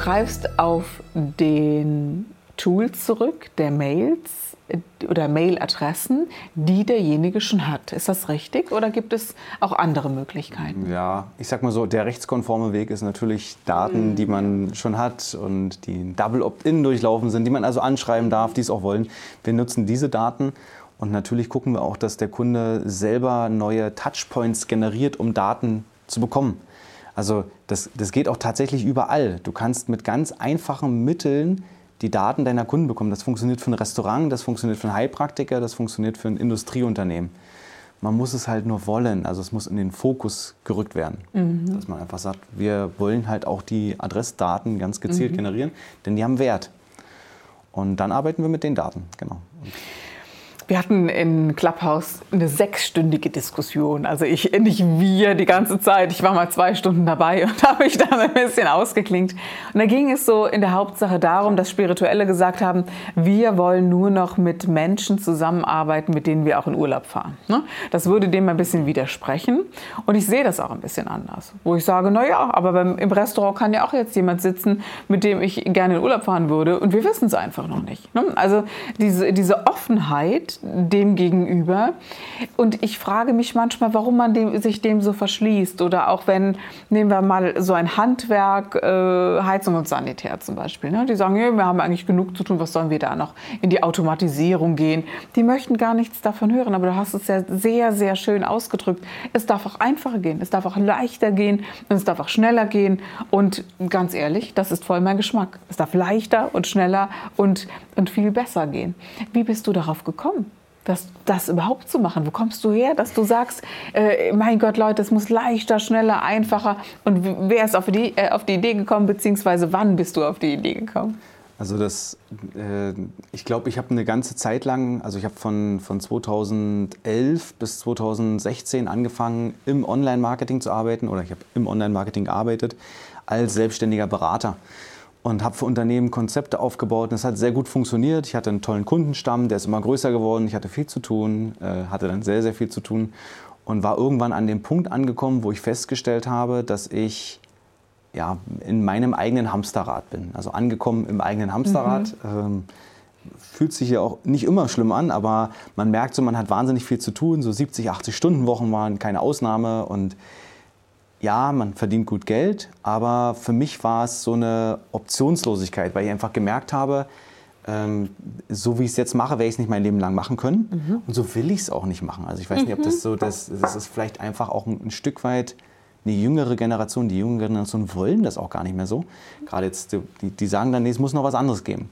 Greifst auf den Tool zurück, der Mails oder Mailadressen, die derjenige schon hat. Ist das richtig oder gibt es auch andere Möglichkeiten? Ja, ich sag mal so, der rechtskonforme Weg ist natürlich Daten, die man schon hat und die Double Opt-in durchlaufen sind, die man also anschreiben darf, die es auch wollen. Wir nutzen diese Daten und natürlich gucken wir auch, dass der Kunde selber neue Touchpoints generiert, um Daten zu bekommen. Also das, das geht auch tatsächlich überall. Du kannst mit ganz einfachen Mitteln die Daten deiner Kunden bekommen. Das funktioniert für ein Restaurant, das funktioniert für einen Heilpraktiker, das funktioniert für ein Industrieunternehmen. Man muss es halt nur wollen, also es muss in den Fokus gerückt werden. Mhm. Dass man einfach sagt, wir wollen halt auch die Adressdaten ganz gezielt mhm. generieren, denn die haben Wert. Und dann arbeiten wir mit den Daten, genau. Wir hatten in Clubhouse eine sechsstündige Diskussion. Also ich, nicht wir die ganze Zeit. Ich war mal zwei Stunden dabei und habe mich dann ein bisschen ausgeklingt. Und da ging es so in der Hauptsache darum, dass Spirituelle gesagt haben, wir wollen nur noch mit Menschen zusammenarbeiten, mit denen wir auch in Urlaub fahren. Ne? Das würde dem ein bisschen widersprechen. Und ich sehe das auch ein bisschen anders. Wo ich sage, na ja, aber im Restaurant kann ja auch jetzt jemand sitzen, mit dem ich gerne in Urlaub fahren würde. Und wir wissen es einfach noch nicht. Ne? Also diese, diese Offenheit, dem gegenüber. Und ich frage mich manchmal, warum man dem, sich dem so verschließt. Oder auch wenn, nehmen wir mal so ein Handwerk, äh, Heizung und Sanitär zum Beispiel. Ne? Die sagen, ja, wir haben eigentlich genug zu tun, was sollen wir da noch in die Automatisierung gehen? Die möchten gar nichts davon hören, aber du hast es ja sehr, sehr schön ausgedrückt. Es darf auch einfacher gehen, es darf auch leichter gehen es darf auch schneller gehen. Und ganz ehrlich, das ist voll mein Geschmack. Es darf leichter und schneller und, und viel besser gehen. Wie bist du darauf gekommen? das, das überhaupt zu machen? Wo kommst du her, dass du sagst, äh, mein Gott, Leute, es muss leichter, schneller, einfacher? Und wer ist auf die, äh, auf die Idee gekommen, beziehungsweise wann bist du auf die Idee gekommen? Also das, äh, ich glaube, ich habe eine ganze Zeit lang, also ich habe von, von 2011 bis 2016 angefangen, im Online-Marketing zu arbeiten oder ich habe im Online-Marketing gearbeitet als selbstständiger Berater und habe für Unternehmen Konzepte aufgebaut. Und es hat sehr gut funktioniert. Ich hatte einen tollen Kundenstamm, der ist immer größer geworden. Ich hatte viel zu tun, äh, hatte dann sehr, sehr viel zu tun und war irgendwann an dem Punkt angekommen, wo ich festgestellt habe, dass ich ja, in meinem eigenen Hamsterrad bin. Also angekommen im eigenen Hamsterrad. Mhm. Ähm, fühlt sich ja auch nicht immer schlimm an, aber man merkt so, man hat wahnsinnig viel zu tun. So 70, 80 Stunden Wochen waren keine Ausnahme und ja, man verdient gut Geld, aber für mich war es so eine Optionslosigkeit, weil ich einfach gemerkt habe, ähm, so wie ich es jetzt mache, werde ich es nicht mein Leben lang machen können. Mhm. Und so will ich es auch nicht machen. Also ich weiß nicht, ob das mhm. so, das, das ist vielleicht einfach auch ein, ein, Stück weit eine jüngere Generation. Die jüngere Generation wollen das auch gar nicht mehr so. Gerade jetzt, die, die sagen dann, nee, es muss noch was anderes geben.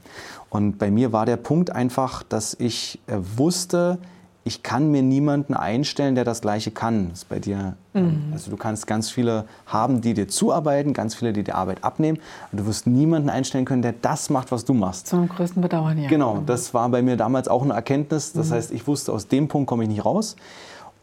Und bei mir war der Punkt einfach, dass ich äh, wusste, ich kann mir niemanden einstellen, der das Gleiche kann. Das ist bei dir. Mhm. Also du kannst ganz viele haben, die dir zuarbeiten, ganz viele, die dir Arbeit abnehmen. Aber du wirst niemanden einstellen können, der das macht, was du machst. Zum größten Bedauern, ja. Genau, das war bei mir damals auch eine Erkenntnis. Das mhm. heißt, ich wusste, aus dem Punkt komme ich nicht raus.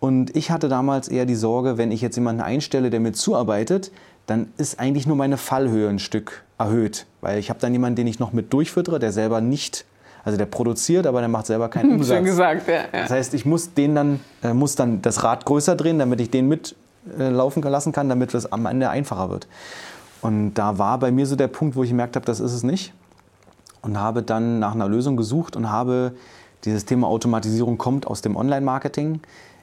Und ich hatte damals eher die Sorge, wenn ich jetzt jemanden einstelle, der mir zuarbeitet, dann ist eigentlich nur meine Fallhöhe ein Stück erhöht. Weil ich habe dann jemanden, den ich noch mit durchfüttere, der selber nicht also der produziert, aber der macht selber keinen Umsatz. Schön gesagt, ja, ja. Das heißt, ich muss den dann, äh, muss dann das Rad größer drehen, damit ich den mitlaufen äh, lassen kann, damit es am Ende einfacher wird. Und da war bei mir so der Punkt, wo ich gemerkt habe, das ist es nicht. Und habe dann nach einer Lösung gesucht und habe dieses Thema Automatisierung kommt aus dem Online-Marketing.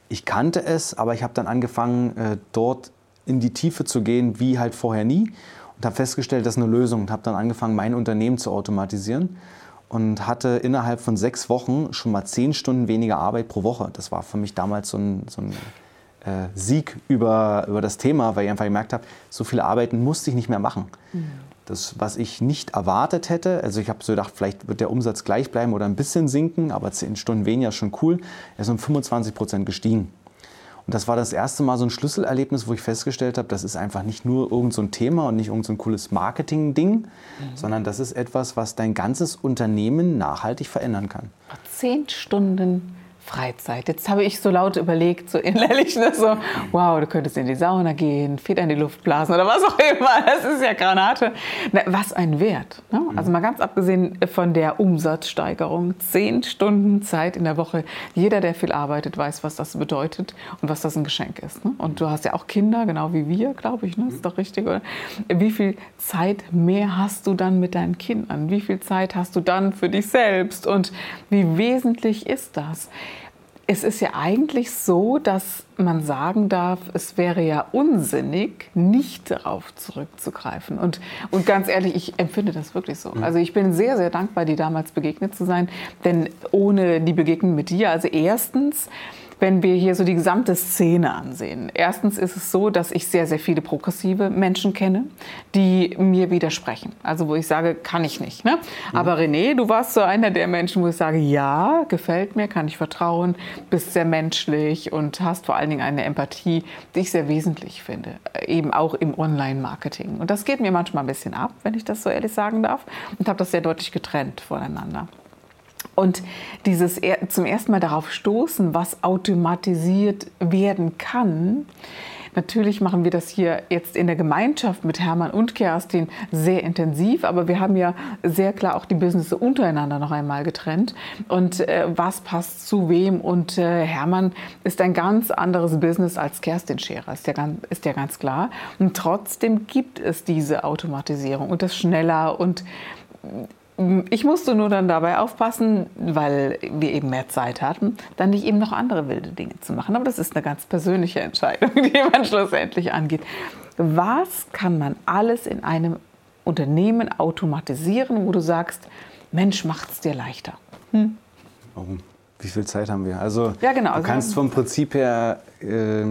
Ich kannte es, aber ich habe dann angefangen, äh, dort in die Tiefe zu gehen, wie halt vorher nie. Und habe festgestellt, das ist eine Lösung und habe dann angefangen, mein Unternehmen zu automatisieren und hatte innerhalb von sechs Wochen schon mal zehn Stunden weniger Arbeit pro Woche. Das war für mich damals so ein, so ein äh, Sieg über, über das Thema, weil ich einfach gemerkt habe, so viele Arbeiten musste ich nicht mehr machen. Mhm. Das, was ich nicht erwartet hätte, also ich habe so gedacht, vielleicht wird der Umsatz gleich bleiben oder ein bisschen sinken, aber zehn Stunden weniger ist schon cool, er ist um 25 Prozent gestiegen. Und das war das erste Mal so ein Schlüsselerlebnis, wo ich festgestellt habe, das ist einfach nicht nur irgend so ein Thema und nicht irgend so ein cooles Marketing-Ding, mhm. sondern das ist etwas, was dein ganzes Unternehmen nachhaltig verändern kann. Zehn Stunden Freizeit. Jetzt habe ich so laut überlegt, so innerlich, ne, so, wow, du könntest in die Sauna gehen, Feder in die Luft blasen oder was auch immer. Das ist ja Granate. Na, was ein Wert. Ne? Also mal ganz abgesehen von der Umsatzsteigerung. Zehn Stunden Zeit in der Woche. Jeder, der viel arbeitet, weiß, was das bedeutet und was das ein Geschenk ist. Ne? Und du hast ja auch Kinder, genau wie wir, glaube ich. Ne? Ist doch richtig, oder? Wie viel Zeit mehr hast du dann mit deinen Kindern? Wie viel Zeit hast du dann für dich selbst? Und wie wesentlich ist das? Es ist ja eigentlich so, dass man sagen darf, es wäre ja unsinnig, nicht darauf zurückzugreifen. Und, und ganz ehrlich, ich empfinde das wirklich so. Mhm. Also ich bin sehr, sehr dankbar, dir damals begegnet zu sein. Denn ohne die Begegnung mit dir, also erstens, wenn wir hier so die gesamte Szene ansehen. Erstens ist es so, dass ich sehr, sehr viele progressive Menschen kenne, die mir widersprechen. Also wo ich sage, kann ich nicht. Ne? Mhm. Aber René, du warst so einer der Menschen, wo ich sage, ja, gefällt mir, kann ich vertrauen, bist sehr menschlich und hast vor allen Dingen eine Empathie, die ich sehr wesentlich finde, eben auch im Online-Marketing. Und das geht mir manchmal ein bisschen ab, wenn ich das so ehrlich sagen darf, und habe das sehr deutlich getrennt voneinander. Und dieses zum ersten Mal darauf stoßen, was automatisiert werden kann, Natürlich machen wir das hier jetzt in der Gemeinschaft mit Hermann und Kerstin sehr intensiv, aber wir haben ja sehr klar auch die Business untereinander noch einmal getrennt. Und äh, was passt zu wem? Und äh, Hermann ist ein ganz anderes Business als Kerstin Scherer, ist ja, ganz, ist ja ganz klar. Und trotzdem gibt es diese Automatisierung und das schneller und ich musste nur dann dabei aufpassen, weil wir eben mehr Zeit hatten, dann nicht eben noch andere wilde Dinge zu machen. Aber das ist eine ganz persönliche Entscheidung, die man schlussendlich angeht. Was kann man alles in einem Unternehmen automatisieren, wo du sagst, Mensch, macht es dir leichter? Hm? Warum? Wie viel Zeit haben wir? Also ja, genau. du kannst vom Prinzip her, äh,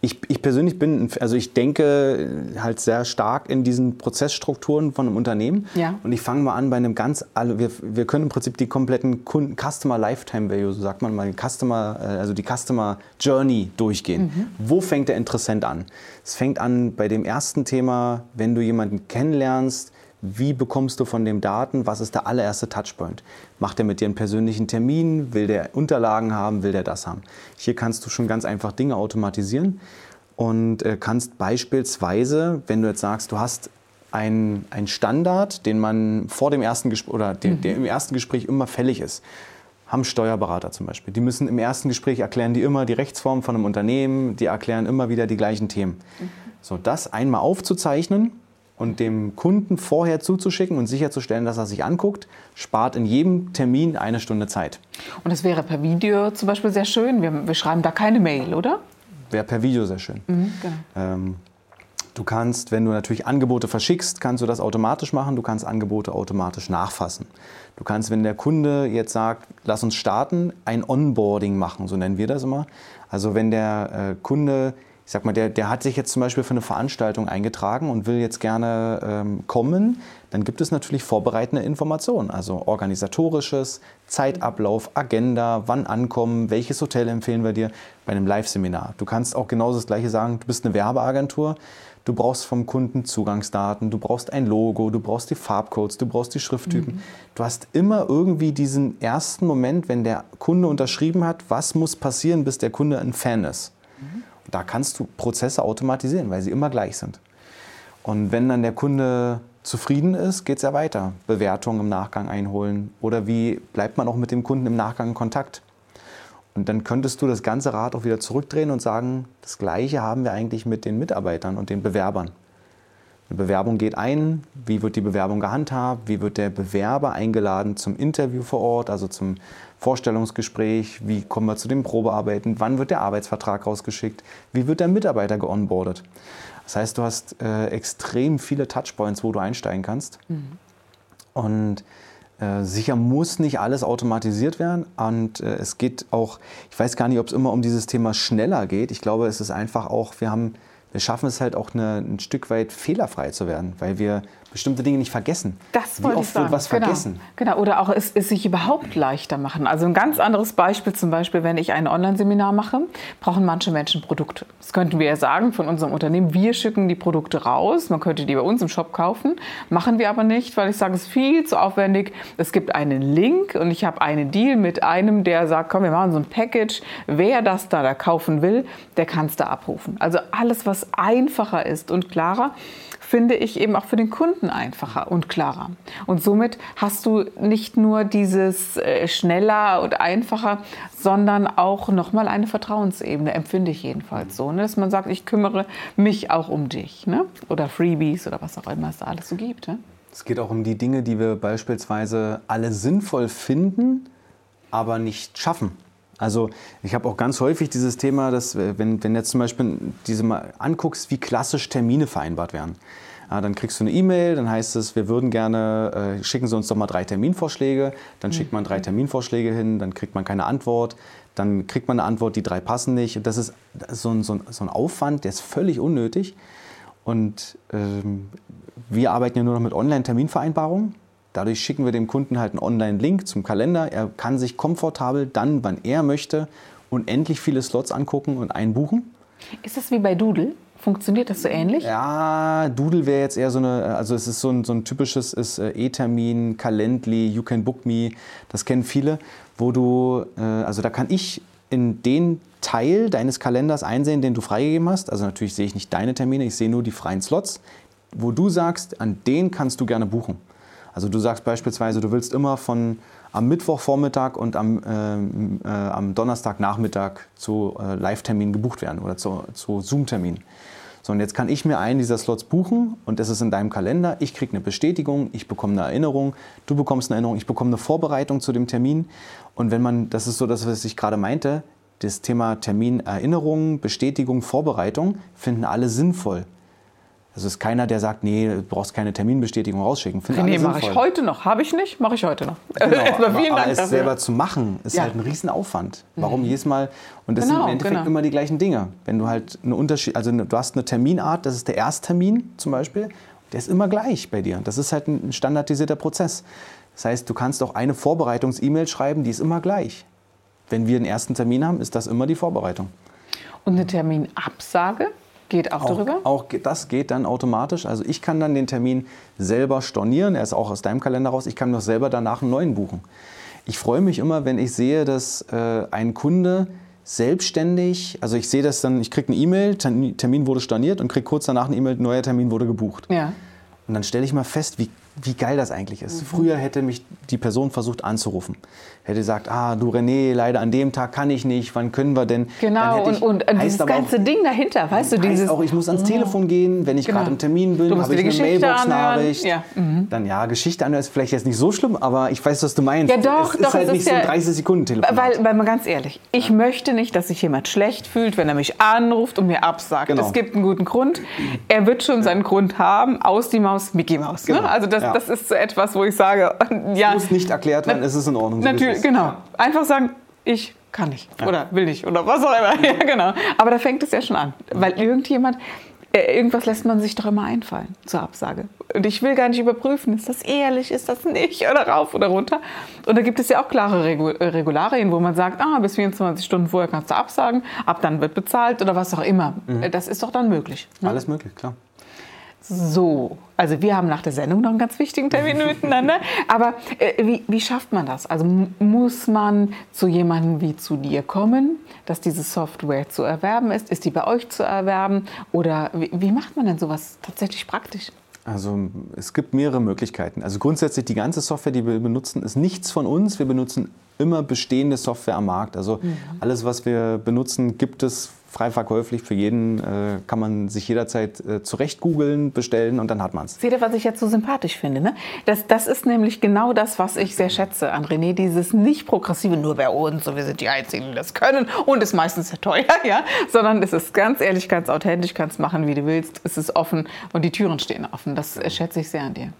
ich, ich persönlich bin, also ich denke halt sehr stark in diesen Prozessstrukturen von einem Unternehmen. Ja. Und ich fange mal an bei einem ganz, wir, wir können im Prinzip die kompletten Kunden, Customer Lifetime Value, so sagt man mal, Customer, äh, also die Customer Journey durchgehen. Mhm. Wo fängt der Interessent an? Es fängt an bei dem ersten Thema, wenn du jemanden kennenlernst, wie bekommst du von dem Daten? Was ist der allererste Touchpoint? Macht er mit dir einen persönlichen Termin? Will der Unterlagen haben? Will der das haben? Hier kannst du schon ganz einfach Dinge automatisieren und äh, kannst beispielsweise, wenn du jetzt sagst, du hast einen Standard, den man vor dem ersten Gespräch oder der, der im ersten Gespräch immer fällig ist, haben Steuerberater zum Beispiel. Die müssen im ersten Gespräch erklären die immer die Rechtsform von einem Unternehmen, die erklären immer wieder die gleichen Themen. Mhm. So, das einmal aufzuzeichnen und dem Kunden vorher zuzuschicken und sicherzustellen, dass er sich anguckt, spart in jedem Termin eine Stunde Zeit. Und das wäre per Video zum Beispiel sehr schön. Wir, wir schreiben da keine Mail, oder? Wäre per Video sehr schön. Mhm, genau. ähm, du kannst, wenn du natürlich Angebote verschickst, kannst du das automatisch machen. Du kannst Angebote automatisch nachfassen. Du kannst, wenn der Kunde jetzt sagt, lass uns starten, ein Onboarding machen, so nennen wir das immer. Also wenn der äh, Kunde ich sag mal, der, der hat sich jetzt zum Beispiel für eine Veranstaltung eingetragen und will jetzt gerne ähm, kommen, dann gibt es natürlich vorbereitende Informationen, also organisatorisches, Zeitablauf, Agenda, wann ankommen, welches Hotel empfehlen wir dir bei einem Live-Seminar. Du kannst auch genauso das Gleiche sagen, du bist eine Werbeagentur, du brauchst vom Kunden Zugangsdaten, du brauchst ein Logo, du brauchst die Farbcodes, du brauchst die Schrifttypen. Mhm. Du hast immer irgendwie diesen ersten Moment, wenn der Kunde unterschrieben hat, was muss passieren, bis der Kunde ein Fan ist. Mhm. Da kannst du Prozesse automatisieren, weil sie immer gleich sind. Und wenn dann der Kunde zufrieden ist, geht es ja weiter. Bewertungen im Nachgang einholen oder wie bleibt man auch mit dem Kunden im Nachgang in Kontakt. Und dann könntest du das ganze Rad auch wieder zurückdrehen und sagen, das Gleiche haben wir eigentlich mit den Mitarbeitern und den Bewerbern. Eine Bewerbung geht ein, wie wird die Bewerbung gehandhabt, wie wird der Bewerber eingeladen zum Interview vor Ort, also zum Vorstellungsgespräch, wie kommen wir zu den Probearbeiten, wann wird der Arbeitsvertrag rausgeschickt, wie wird der Mitarbeiter geonboardet. Das heißt, du hast äh, extrem viele Touchpoints, wo du einsteigen kannst. Mhm. Und äh, sicher muss nicht alles automatisiert werden. Und äh, es geht auch, ich weiß gar nicht, ob es immer um dieses Thema schneller geht. Ich glaube, es ist einfach auch, wir haben wir schaffen es halt auch eine, ein Stück weit fehlerfrei zu werden, weil wir bestimmte Dinge nicht vergessen. Das Wie oft ich sagen. wird was genau. vergessen? Genau, oder auch es, es sich überhaupt leichter machen. Also ein ganz anderes Beispiel zum Beispiel, wenn ich ein Online-Seminar mache, brauchen manche Menschen Produkte. Das könnten wir ja sagen von unserem Unternehmen, wir schicken die Produkte raus, man könnte die bei uns im Shop kaufen, machen wir aber nicht, weil ich sage, es ist viel zu aufwendig. Es gibt einen Link und ich habe einen Deal mit einem, der sagt, komm, wir machen so ein Package, wer das da, da kaufen will, der kann es da abrufen. Also alles, was einfacher ist und klarer, finde ich eben auch für den Kunden einfacher und klarer. Und somit hast du nicht nur dieses äh, schneller und einfacher, sondern auch nochmal eine Vertrauensebene, empfinde ich jedenfalls so. Ne? Dass man sagt, ich kümmere mich auch um dich. Ne? Oder Freebies oder was auch immer es da alles so gibt. Ne? Es geht auch um die Dinge, die wir beispielsweise alle sinnvoll finden, aber nicht schaffen. Also ich habe auch ganz häufig dieses Thema, dass wenn, wenn jetzt zum Beispiel diese mal anguckst, wie klassisch Termine vereinbart werden. Ja, dann kriegst du eine E-Mail, dann heißt es, wir würden gerne, äh, schicken Sie uns doch mal drei Terminvorschläge. Dann schickt man drei Terminvorschläge hin, dann kriegt man keine Antwort. Dann kriegt man eine Antwort, die drei passen nicht. Und das ist so ein, so ein, so ein Aufwand, der ist völlig unnötig. Und ähm, wir arbeiten ja nur noch mit Online-Terminvereinbarungen. Dadurch schicken wir dem Kunden halt einen Online-Link zum Kalender. Er kann sich komfortabel dann, wann er möchte, unendlich viele Slots angucken und einbuchen. Ist das wie bei Doodle? Funktioniert das so ähnlich? Ja, Doodle wäre jetzt eher so eine, also es ist so ein, so ein typisches ist, äh, E-Termin, Calendly, You Can Book Me, das kennen viele, wo du, äh, also da kann ich in den Teil deines Kalenders einsehen, den du freigegeben hast. Also natürlich sehe ich nicht deine Termine, ich sehe nur die freien Slots, wo du sagst, an den kannst du gerne buchen. Also du sagst beispielsweise, du willst immer von am Mittwochvormittag und am, ähm, äh, am Donnerstagnachmittag zu äh, Live-Terminen gebucht werden oder zu, zu Zoom-Terminen. So, und jetzt kann ich mir einen dieser Slots buchen und das ist in deinem Kalender. Ich kriege eine Bestätigung, ich bekomme eine Erinnerung, du bekommst eine Erinnerung, ich bekomme eine Vorbereitung zu dem Termin. Und wenn man, das ist so das, was ich gerade meinte, das Thema Termin, Erinnerung, Bestätigung, Vorbereitung finden alle sinnvoll. Also ist keiner, der sagt, nee, du brauchst keine Terminbestätigung rausschicken. Finden Nee, mache ich heute noch. Habe ich nicht, mache ich heute noch. Genau, Erstmal aber, vielen aber Dank es dafür. selber zu machen, ist Ja. halt ein Riesenaufwand. Warum jedes Mal? Und das Genau, sind im Endeffekt genau. immer die gleichen Dinge. Wenn du halt eine Unterschied, also du hast eine Terminart, das ist der Ersttermin zum Beispiel, der ist immer gleich bei dir. Das ist halt ein standardisierter Prozess. Das heißt, du kannst auch eine Vorbereitungs-E-Mail schreiben, die ist immer gleich. Wenn wir einen ersten Termin haben, ist das immer die Vorbereitung. Und eine Terminabsage geht auch, darüber? Auch das geht dann automatisch. Also ich kann dann den Termin selber stornieren. Er ist auch aus deinem Kalender raus. Ich kann noch selber danach einen neuen buchen. Ich freue mich immer, wenn ich sehe, dass äh, ein Kunde selbstständig, also ich sehe das dann, ich kriege eine E-Mail, Termin wurde storniert und kriege kurz danach eine E-Mail, neuer Termin wurde gebucht. Ja. Und dann stelle ich mal fest, wie, wie geil das eigentlich Mhm. ist. Früher hätte mich die Person versucht anzurufen. Hätte gesagt, ah, du René, leider an dem Tag kann ich nicht, wann können wir denn? Dann Genau, ich- und, und dieses aber auch- ganze Ding dahinter, weißt du, dieses... auch, ich muss ans Telefon gehen, wenn ich Genau. gerade im Termin bin, habe ich eine Mailbox-Nachricht. Ja, mhm. Dann ja, Geschichte anhören ist vielleicht jetzt nicht so schlimm, aber ich weiß, was du meinst. Ja, doch, es ist doch, halt es nicht ist so ein ja- 30 Sekunden Telefon. Weil, weil mal ganz ehrlich, ich möchte nicht, dass sich jemand schlecht fühlt, wenn er mich anruft und mir absagt. Genau. Es gibt einen guten Grund. Er wird schon seinen Grund haben. Aus die Maus, Mickey Maus. Genau. Ne? Also das, Ja. das ist so etwas, wo ich sage, ja, muss nicht erklärt werden, es ist in Ordnung. so es natürlich, genau. Einfach sagen, ich kann nicht oder will nicht oder was auch immer. Ja, genau. Aber da fängt es ja schon an, weil irgendjemand äh, Irgendwas lässt man sich doch immer einfallen zur Absage. Und ich will gar nicht überprüfen, ist das ehrlich, ist das nicht oder rauf oder runter. Und da gibt es ja auch klare äh, Regularien, wo man sagt, ah, bis 24 Stunden vorher kannst du absagen, ab dann wird bezahlt oder was auch immer. Mhm. Äh, Das ist doch dann möglich. Ne? Alles möglich, klar. So, also wir haben nach der Sendung noch einen ganz wichtigen Termin miteinander. Aber äh, wie, wie schafft man das? Also muss man zu jemandem wie zu dir kommen, dass diese Software zu erwerben ist? Ist die bei euch zu erwerben? Oder wie, wie macht man denn sowas tatsächlich praktisch? Also es gibt mehrere Möglichkeiten. Also grundsätzlich die ganze Software, die wir benutzen, ist nichts von uns. Wir benutzen immer bestehende Software am Markt. Also alles, was wir benutzen, gibt es frei verkäuflich für jeden. Äh, kann man sich jederzeit äh, zurecht googeln, bestellen und dann hat man es. Seht ihr, was ich jetzt so sympathisch finde? Ne? Das, das ist nämlich genau das, was ich sehr schätze an René. Dieses nicht progressive, nur bei uns und wir sind die Einzigen, die das können und ist meistens sehr teuer, ja? sondern es ist ganz ehrlich, ganz authentisch, kannst machen, wie du willst. Es ist offen und die Türen stehen offen. Das äh, schätze ich sehr an dir.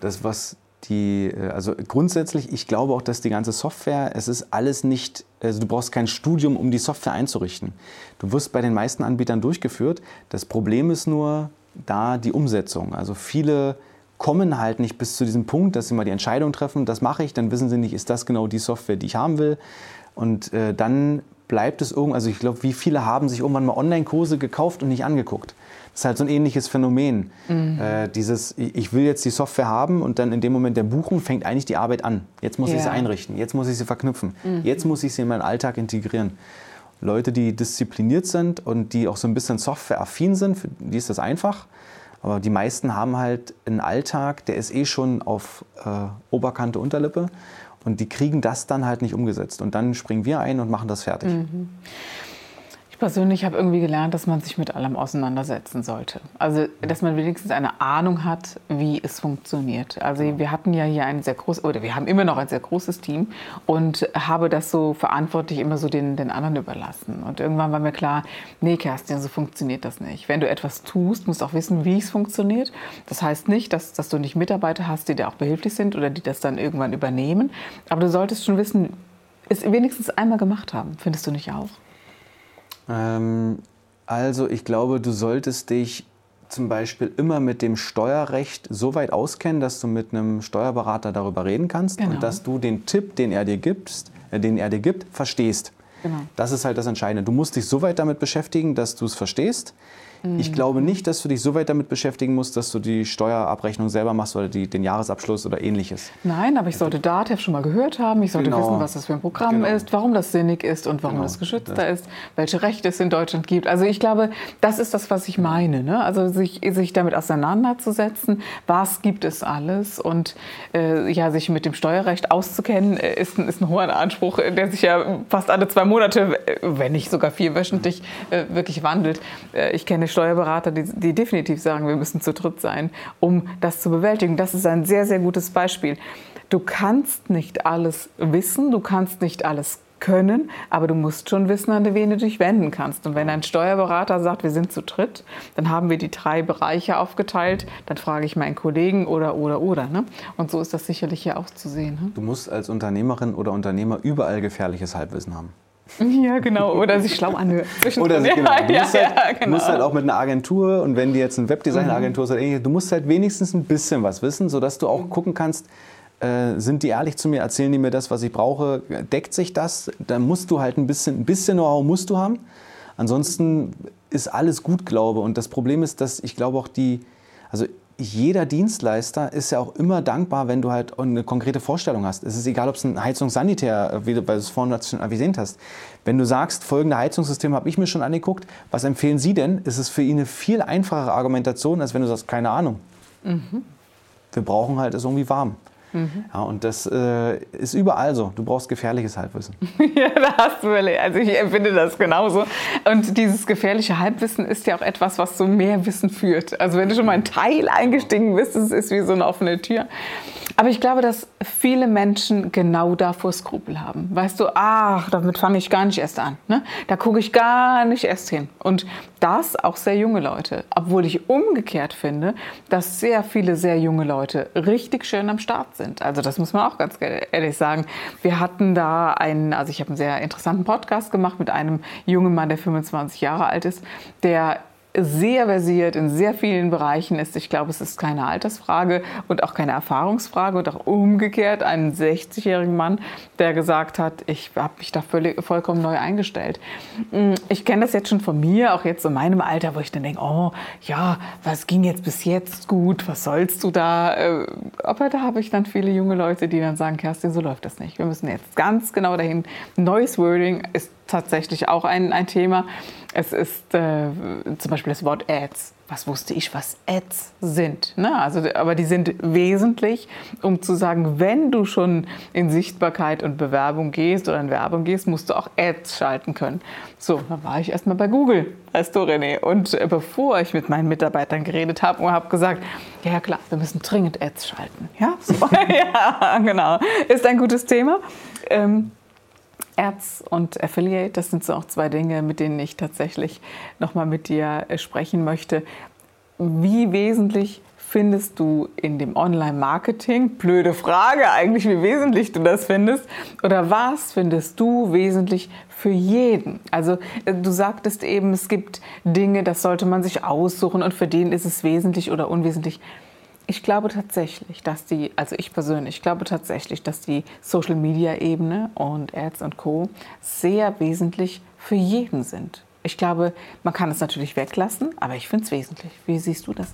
Das, was die, äh, also grundsätzlich, ich glaube auch, dass die ganze Software, es ist alles nicht, also du brauchst kein Studium, um die Software einzurichten. Du wirst bei den meisten Anbietern durchgeführt. Das Problem ist nur, da die Umsetzung. Also viele kommen halt nicht bis zu diesem Punkt, dass sie mal die Entscheidung treffen, das mache ich, dann wissen sie nicht, ist das genau die Software, die ich haben will. Und äh, dann bleibt es irgendwann, also ich glaube, wie viele haben sich irgendwann mal Online-Kurse gekauft und nicht angeguckt. Das ist halt so ein ähnliches Phänomen. Mhm. Äh, dieses, ich will jetzt die Software haben und dann in dem Moment der Buchung fängt eigentlich die Arbeit an. Jetzt muss ja. ich sie einrichten, jetzt muss ich sie verknüpfen, mhm. jetzt muss ich sie in meinen Alltag integrieren. Leute, die diszipliniert sind und die auch so ein bisschen softwareaffin sind, für die ist das einfach. Aber die meisten haben halt einen Alltag, der ist eh schon auf äh, Oberkante, Unterlippe. Und die kriegen das dann halt nicht umgesetzt. Und dann springen wir ein und machen das fertig. Mhm. Ich persönlich habe irgendwie gelernt, dass man sich mit allem auseinandersetzen sollte. Also, dass man wenigstens eine Ahnung hat, wie es funktioniert. Also, wir hatten ja hier ein sehr großes, oder wir haben immer noch ein sehr großes Team und habe das so verantwortlich immer so den, den anderen überlassen. Und irgendwann war mir klar, nee, Kerstin, so funktioniert das nicht. Wenn du etwas tust, musst du auch wissen, wie es funktioniert. Das heißt nicht, dass, dass du nicht Mitarbeiter hast, die dir auch behilflich sind oder die das dann irgendwann übernehmen. Aber du solltest schon wissen, es wenigstens einmal gemacht haben. Findest du nicht auch? Ähm, also ich glaube, du solltest dich zum Beispiel immer mit dem Steuerrecht so weit auskennen, dass du mit einem Steuerberater darüber reden kannst genau. und dass du den Tipp, den er dir gibt, äh, den er dir gibt, verstehst. Genau. Das ist halt das Entscheidende. Du musst dich so weit damit beschäftigen, dass du es verstehst. Ich glaube nicht, dass du dich so weit damit beschäftigen musst, dass du die Steuerabrechnung selber machst oder die, den Jahresabschluss oder ähnliches. Nein, aber ich sollte DATEV schon mal gehört haben. Ich sollte genau. wissen, was das für ein Programm genau. ist, warum das sinnig ist und warum genau. das geschützter das. ist, welche Rechte es in Deutschland gibt. Also ich glaube, das ist das, was ich meine. Ne? Also sich, sich damit auseinanderzusetzen, was gibt es alles und äh, ja, sich mit dem Steuerrecht auszukennen, äh, ist, ist ein hoher Anspruch, der sich ja fast alle zwei Monate, äh, wenn nicht sogar vierwöchentlich, äh, wirklich wandelt. Äh, ich kenne Steuerberater, die, die definitiv sagen, wir müssen zu dritt sein, um das zu bewältigen. Das ist ein sehr, sehr gutes Beispiel. Du kannst nicht alles wissen, du kannst nicht alles können, aber du musst schon wissen, an wen du dich wenden kannst. Und wenn ein Steuerberater sagt, wir sind zu dritt, dann haben wir die drei Bereiche aufgeteilt, dann frage ich meinen Kollegen oder, oder, oder. Ne? Und so ist das sicherlich hier auch zu sehen. Ne? Du musst als Unternehmerin oder Unternehmer überall gefährliches Halbwissen haben. Ja, genau. Oder sich schlau anhören. Oder sich, genau. Du, musst, halt, ja, genau. musst halt auch mit einer Agentur und wenn die jetzt eine Webdesign-Agentur mhm. ist, du musst halt wenigstens ein bisschen was wissen, sodass du auch gucken kannst, äh, sind die ehrlich zu mir, erzählen die mir das, was ich brauche, deckt sich das? Dann musst du halt ein bisschen, ein bisschen Know-how musst du haben. Ansonsten ist alles gut, glaube Und das Problem ist, dass ich glaube auch die, also jeder Dienstleister ist ja auch immer dankbar, wenn du halt eine konkrete Vorstellung hast. Es ist egal, ob es ein Heizungssanitär, wie du es vorhin schon erwähnt hast. Wenn du sagst, folgende Heizungssystem habe ich mir schon angeguckt, was empfehlen Sie denn? Ist es für ihn eine viel einfachere Argumentation, als wenn du sagst, keine Ahnung. Mhm. Wir brauchen halt es irgendwie warm. Mhm. Ja, und das äh, ist überall so. Du brauchst gefährliches Halbwissen. ja, da hast du Also ich empfinde das genauso. Und dieses gefährliche Halbwissen ist ja auch etwas, was zu mehr Wissen führt. Also wenn du schon mal ein Teil eingestiegen bist, das ist wie so eine offene Tür. Aber ich glaube, dass viele Menschen genau davor Skrupel haben. Weißt du, ach, damit fange ich gar nicht erst an. Ne? Da gucke ich gar nicht erst hin. Und das auch sehr junge Leute. Obwohl ich umgekehrt finde, dass sehr viele sehr junge Leute richtig schön am Start sind. Also das muss man auch ganz ehrlich sagen. Wir hatten da einen, also ich habe einen sehr interessanten Podcast gemacht mit einem jungen Mann, der 25 Jahre alt ist, der sehr versiert in sehr vielen Bereichen ist. Ich glaube, es ist keine Altersfrage und auch keine Erfahrungsfrage und auch umgekehrt einen 60-jährigen Mann, der gesagt hat, ich habe mich da völlig, vollkommen neu eingestellt. Mm, ich kenne das jetzt schon von mir, auch jetzt in meinem Alter, wo ich dann denke, oh ja, was ging jetzt bis jetzt gut, was sollst du da? Äh, aber da habe ich dann viele junge Leute, die dann sagen, Kerstin, so läuft das nicht. Wir müssen jetzt ganz genau dahin. Neues Wording ist tatsächlich auch ein, ein Thema. Es ist äh, zum Beispiel das Wort Ads. Was wusste ich, was Ads sind? Ne? Also, aber die sind wesentlich, um zu sagen, wenn du schon in Sichtbarkeit und Bewerbung gehst oder in Werbung gehst, musst du auch Ads schalten können. So, dann war ich erstmal bei Google, weißt du, René. Und äh, bevor ich mit meinen Mitarbeitern geredet habe und habe gesagt, ja klar, wir müssen dringend Ads schalten. Ja, so. ja genau. Ist ein gutes Thema. Ähm, Ads und Affiliate, das sind so auch zwei Dinge, mit denen ich tatsächlich nochmal mit dir äh, sprechen möchte. Wie wesentlich findest du in dem Online-Marketing? Blöde Frage eigentlich, wie wesentlich du das findest. Oder was findest du wesentlich für jeden? Also äh, du sagtest eben, es gibt Dinge, das sollte man sich aussuchen und für den ist es wesentlich oder unwesentlich. Ich glaube tatsächlich, dass die, also ich persönlich, ich glaube tatsächlich, dass die Social Media Ebene und Ads und Co. sehr wesentlich für jeden sind. Ich glaube, man kann es natürlich weglassen, aber ich finde es wesentlich. Wie siehst du das?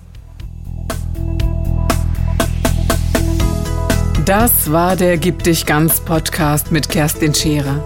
Das war der Gib dich ganz Podcast mit Kerstin Scherer.